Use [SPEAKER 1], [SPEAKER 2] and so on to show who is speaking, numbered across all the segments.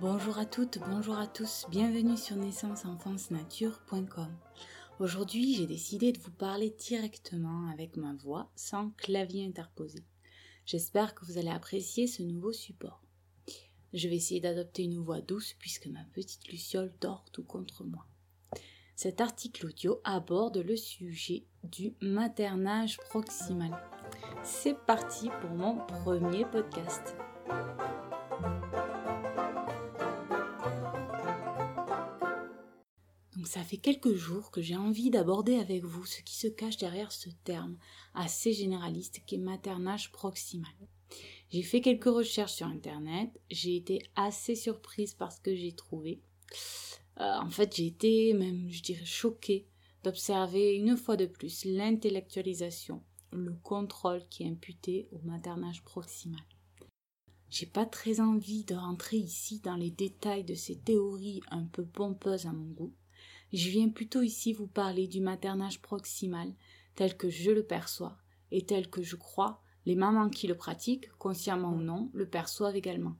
[SPEAKER 1] Bonjour à toutes, bonjour à tous, bienvenue sur naissanceenfancenature.com. Aujourd'hui, j'ai décidé de vous parler directement avec ma voix sans clavier interposé. J'espère que vous allez apprécier ce nouveau support. Je vais essayer d'adopter une voix douce puisque ma petite Luciole dort tout contre moi. Cet article audio aborde le sujet du maternage proximal. C'est parti pour mon premier podcast. Donc ça fait quelques jours que j'ai envie d'aborder avec vous ce qui se cache derrière ce terme assez généraliste qu'est maternage proximal. J'ai fait quelques recherches sur internet, j'ai été assez surprise par ce que j'ai trouvé. Euh, en fait, j'ai été même, je dirais, choquée d'observer une fois de plus l'intellectualisation, le contrôle qui est imputé au maternage proximal. J'ai pas très envie de rentrer ici dans les détails de ces théories un peu pompeuses à mon goût. Je viens plutôt ici vous parler du maternage proximal tel que je le perçois et tel que je crois les mamans qui le pratiquent, consciemment ou non, le perçoivent également.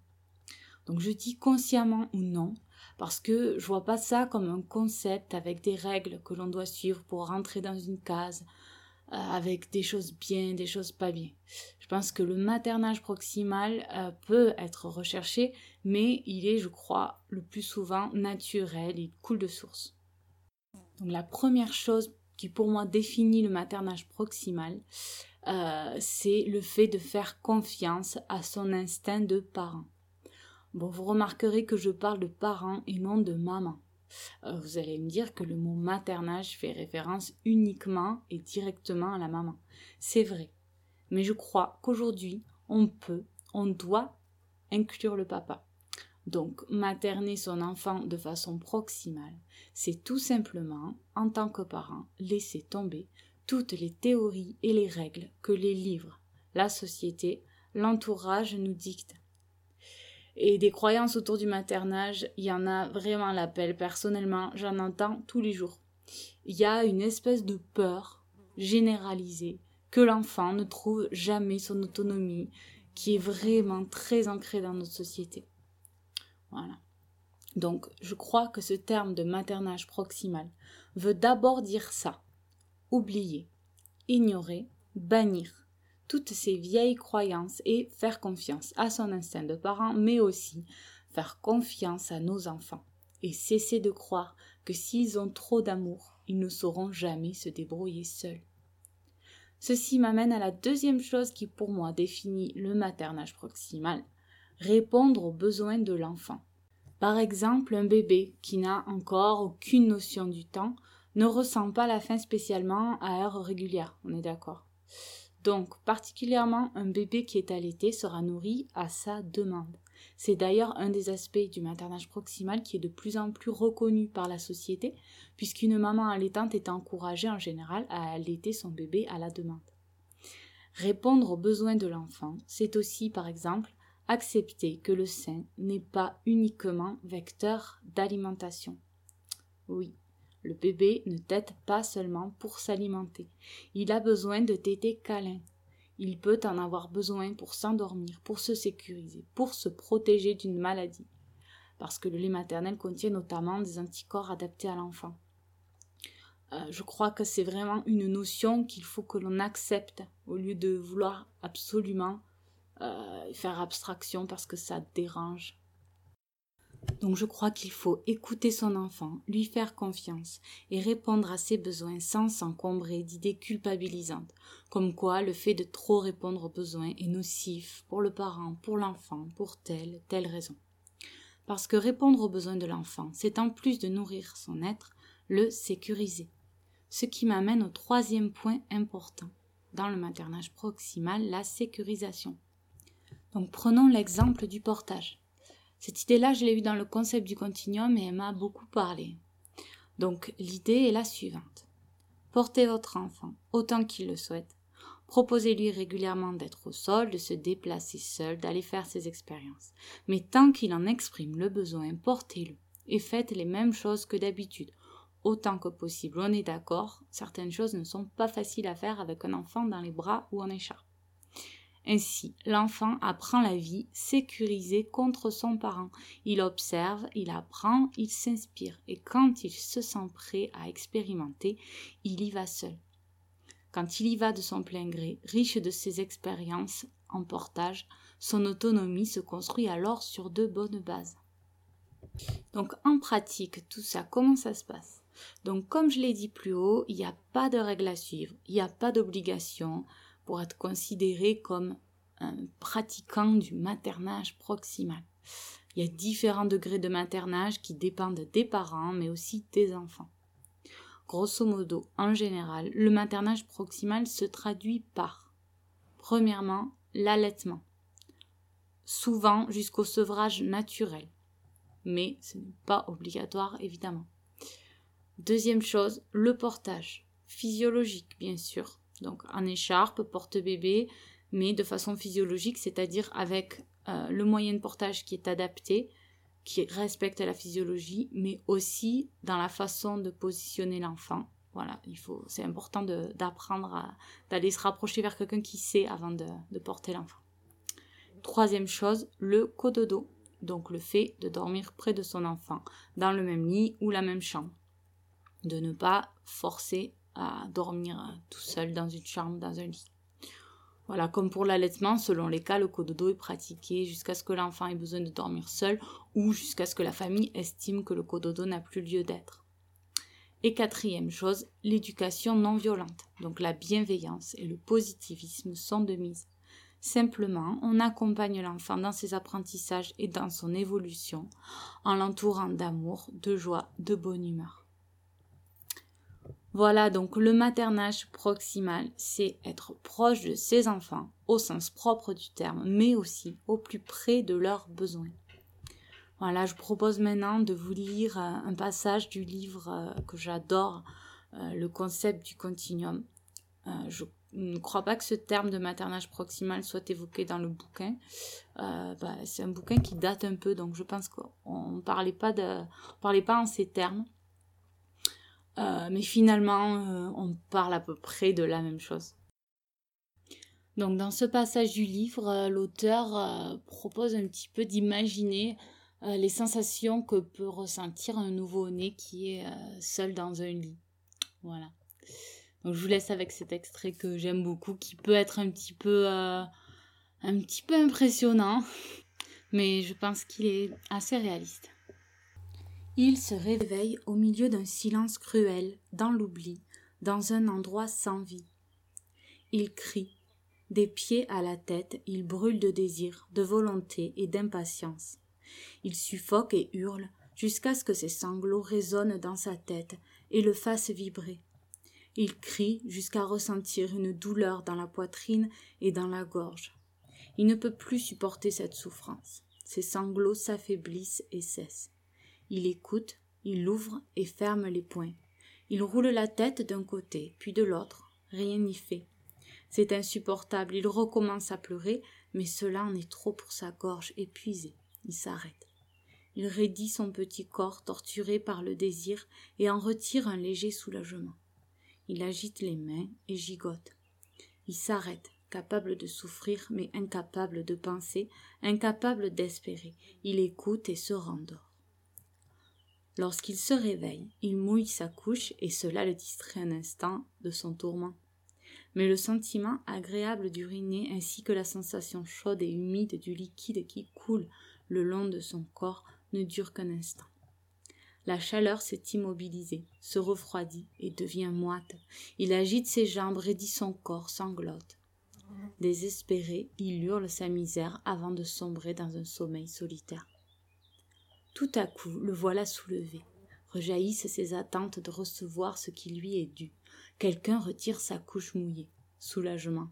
[SPEAKER 1] Donc je dis consciemment ou non parce que je vois pas ça comme un concept avec des règles que l'on doit suivre pour rentrer dans une case euh, avec des choses bien, des choses pas bien. Je pense que le maternage proximal euh, peut être recherché, mais il est, je crois, le plus souvent naturel, il coule de source. Donc la première chose qui pour moi définit le maternage proximal, euh, c'est le fait de faire confiance à son instinct de parent. Bon, vous remarquerez que je parle de parent et non de maman. Euh, vous allez me dire que le mot maternage fait référence uniquement et directement à la maman. C'est vrai. Mais je crois qu'aujourd'hui, on peut, on doit inclure le papa. Donc, materner son enfant de façon proximale, c'est tout simplement, en tant que parent, laisser tomber toutes les théories et les règles que les livres, la société, l'entourage nous dictent. Et des croyances autour du maternage, il y en a vraiment l'appel. Personnellement, j'en entends tous les jours. Il y a une espèce de peur généralisée que l'enfant ne trouve jamais son autonomie, qui est vraiment très ancrée dans notre société. Voilà. Donc, je crois que ce terme de maternage proximal veut d'abord dire ça. Oublier, ignorer, bannir toutes ces vieilles croyances et faire confiance à son instinct de parent, mais aussi faire confiance à nos enfants et cesser de croire que s'ils ont trop d'amour, ils ne sauront jamais se débrouiller seuls. Ceci m'amène à la deuxième chose qui pour moi définit le maternage proximal, répondre aux besoins de l'enfant. Par exemple, un bébé qui n'a encore aucune notion du temps ne ressent pas la faim spécialement à heure régulière, on est d'accord? Donc, particulièrement un bébé qui est allaité sera nourri à sa demande. C'est d'ailleurs un des aspects du maternage proximal qui est de plus en plus reconnu par la société, puisqu'une maman allaitante est encouragée en général à allaiter son bébé à la demande. Répondre aux besoins de l'enfant, c'est aussi, par exemple, accepter que le sein n'est pas uniquement vecteur d'alimentation. Oui, le bébé ne tète pas seulement pour s'alimenter. Il a besoin de tétés câlins. Il peut en avoir besoin pour s'endormir, pour se sécuriser, pour se protéger d'une maladie. Parce que le lait maternel contient notamment des anticorps adaptés à l'enfant. Euh, je crois que c'est vraiment une notion qu'il faut que l'on accepte au lieu de vouloir absolument euh, faire abstraction parce que ça dérange. Donc je crois qu'il faut écouter son enfant, lui faire confiance et répondre à ses besoins sans s'encombrer d'idées culpabilisantes, comme quoi le fait de trop répondre aux besoins est nocif pour le parent, pour l'enfant, pour telle, telle raison. Parce que répondre aux besoins de l'enfant, c'est en plus de nourrir son être, le sécuriser. Ce qui m'amène au troisième point important dans le maternage proximal, la sécurisation. Donc prenons l'exemple du portage. Cette idée-là, je l'ai eue dans le concept du continuum et elle m'a beaucoup parlé. Donc l'idée est la suivante. Portez votre enfant autant qu'il le souhaite. Proposez-lui régulièrement d'être au sol, de se déplacer seul, d'aller faire ses expériences. Mais tant qu'il en exprime le besoin, portez-le et faites les mêmes choses que d'habitude. Autant que possible, on est d'accord, certaines choses ne sont pas faciles à faire avec un enfant dans les bras ou en écharpe. Ainsi, l'enfant apprend la vie sécurisée contre son parent. Il observe, il apprend, il s'inspire, et quand il se sent prêt à expérimenter, il y va seul. Quand il y va de son plein gré, riche de ses expériences en portage, son autonomie se construit alors sur de bonnes bases. Donc en pratique, tout ça, comment ça se passe? Donc comme je l'ai dit plus haut, il n'y a pas de règles à suivre, il n'y a pas d'obligation pour être considéré comme un pratiquant du maternage proximal. Il y a différents degrés de maternage qui dépendent des parents, mais aussi des enfants. Grosso modo, en général, le maternage proximal se traduit par, premièrement, l'allaitement, souvent jusqu'au sevrage naturel, mais ce n'est pas obligatoire évidemment. Deuxième chose, le portage, physiologique bien sûr, donc en écharpe, porte-bébé, mais de façon physiologique, c'est-à-dire avec euh, le moyen de portage qui est adapté, qui respecte la physiologie, mais aussi dans la façon de positionner l'enfant. Voilà, il faut, c'est important d'apprendre d'aller se rapprocher vers quelqu'un qui sait avant de, de porter l'enfant. Troisième chose, le cododo, donc le fait de dormir près de son enfant, dans le même lit ou la même chambre. De ne pas forcer à dormir tout seul dans une chambre, dans un lit. Voilà, comme pour l'allaitement, selon les cas, le cododo est pratiqué jusqu'à ce que l'enfant ait besoin de dormir seul ou jusqu'à ce que la famille estime que le cododo n'a plus lieu d'être. Et quatrième chose, l'éducation non violente. Donc la bienveillance et le positivisme sont de mise. Simplement, on accompagne l'enfant dans ses apprentissages et dans son évolution en l'entourant d'amour, de joie, de bonne humeur. Voilà donc le maternage proximal, c'est être proche de ses enfants au sens propre du terme, mais aussi au plus près de leurs besoins. Voilà, je propose maintenant de vous lire euh, un passage du livre euh, que j'adore, euh, le concept du continuum. je ne crois pas que ce terme de maternage proximal soit évoqué dans le bouquin. Bah, c'est un bouquin qui date un peu, donc je pense qu'on ne parlait pas de, parlait pas en ces termes. Euh, mais finalement, euh, on parle à peu près de la même chose. Donc dans ce passage du livre, euh, l'auteur propose un petit peu d'imaginer les sensations que peut ressentir un nouveau-né qui est seul dans un lit. Voilà. Donc je vous laisse avec cet extrait que j'aime beaucoup, qui peut être un petit peu, un petit peu impressionnant, mais je pense qu'il est assez réaliste. Il se réveille au milieu d'un silence cruel, dans l'oubli, dans un endroit sans vie. Il crie. Des pieds à la tête, il brûle de désir, de volonté et d'impatience. Il suffoque et hurle jusqu'à ce que ses sanglots résonnent dans sa tête et le fassent vibrer. Il crie jusqu'à ressentir une douleur dans la poitrine et dans la gorge. Il ne peut plus supporter cette souffrance. Ses sanglots s'affaiblissent et cessent. Il écoute, il ouvre et ferme les poings. Il roule la tête d'un côté, puis de l'autre. Rien n'y fait. C'est insupportable. Il recommence à pleurer, mais cela en est trop pour sa gorge épuisée. Il s'arrête. Il raidit son petit corps torturé par le désir et en retire un léger soulagement. Il agite les mains et gigote. Il s'arrête, capable de souffrir mais incapable de penser, incapable d'espérer. Il écoute et se rendort. Lorsqu'il se réveille, il mouille sa couche et cela le distrait un instant de son tourment. Mais le sentiment agréable d'uriner ainsi que la sensation chaude et humide du liquide qui coule le long de son corps ne durent qu'un instant. La chaleur s'est immobilisée, se refroidit et devient moite. Il agite ses jambes, raidit son corps, sanglote. Désespéré, il hurle sa misère avant de sombrer dans un sommeil solitaire. Tout à coup, le voilà soulevé. Rejaillissent ses attentes de recevoir ce qui lui est dû. Quelqu'un retire sa couche mouillée. Soulagement.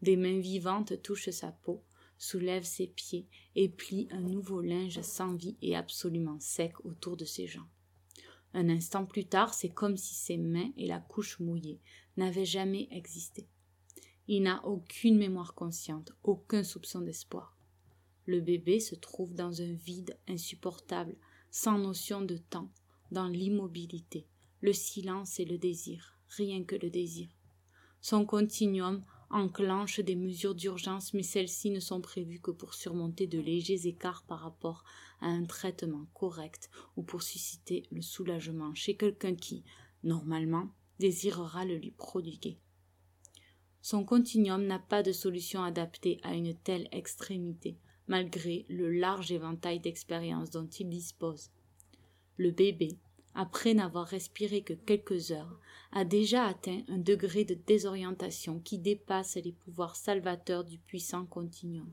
[SPEAKER 1] Des mains vivantes touchent sa peau, soulèvent ses pieds et plient un nouveau linge sans vie et absolument sec autour de ses jambes. Un instant plus tard, c'est comme si ses mains et la couche mouillée n'avaient jamais existé. Il n'a aucune mémoire consciente, aucun soupçon d'espoir. Le bébé se trouve dans un vide insupportable, sans notion de temps, dans l'immobilité, le silence et le désir, rien que le désir. Son continuum enclenche des mesures d'urgence, mais celles-ci ne sont prévues que pour surmonter de légers écarts par rapport à un traitement correct ou pour susciter le soulagement chez quelqu'un qui, normalement, désirera le lui prodiguer. Son continuum n'a pas de solution adaptée à une telle extrémité, malgré le large éventail d'expériences dont il dispose. Le bébé, après n'avoir respiré que quelques heures, a déjà atteint un degré de désorientation qui dépasse les pouvoirs salvateurs du puissant continuum.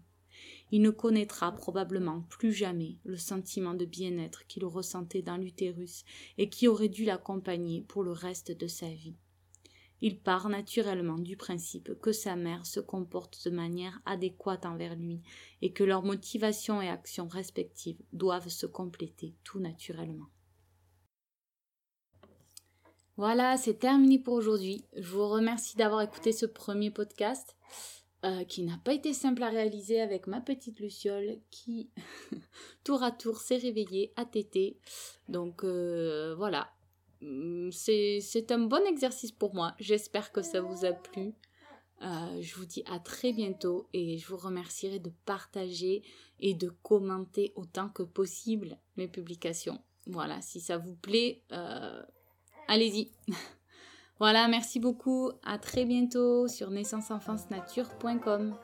[SPEAKER 1] Il ne connaîtra probablement plus jamais le sentiment de bien-être qu'il ressentait dans l'utérus et qui aurait dû l'accompagner pour le reste de sa vie. Il part naturellement du principe que sa mère se comporte de manière adéquate envers lui et que leurs motivations et actions respectives doivent se compléter tout naturellement. Voilà, c'est terminé pour aujourd'hui. Je vous remercie d'avoir écouté ce premier podcast euh, qui n'a pas été simple à réaliser avec ma petite Luciole qui, tour à tour, s'est réveillée à téter. Donc euh, voilà, c'est un bon exercice pour moi. J'espère que ça vous a plu. Euh, je vous dis à très bientôt et je vous remercierai de partager et de commenter autant que possible mes publications. Voilà, si ça vous plaît, allez-y. voilà, merci beaucoup. À très bientôt sur naissanceenfancenature.com.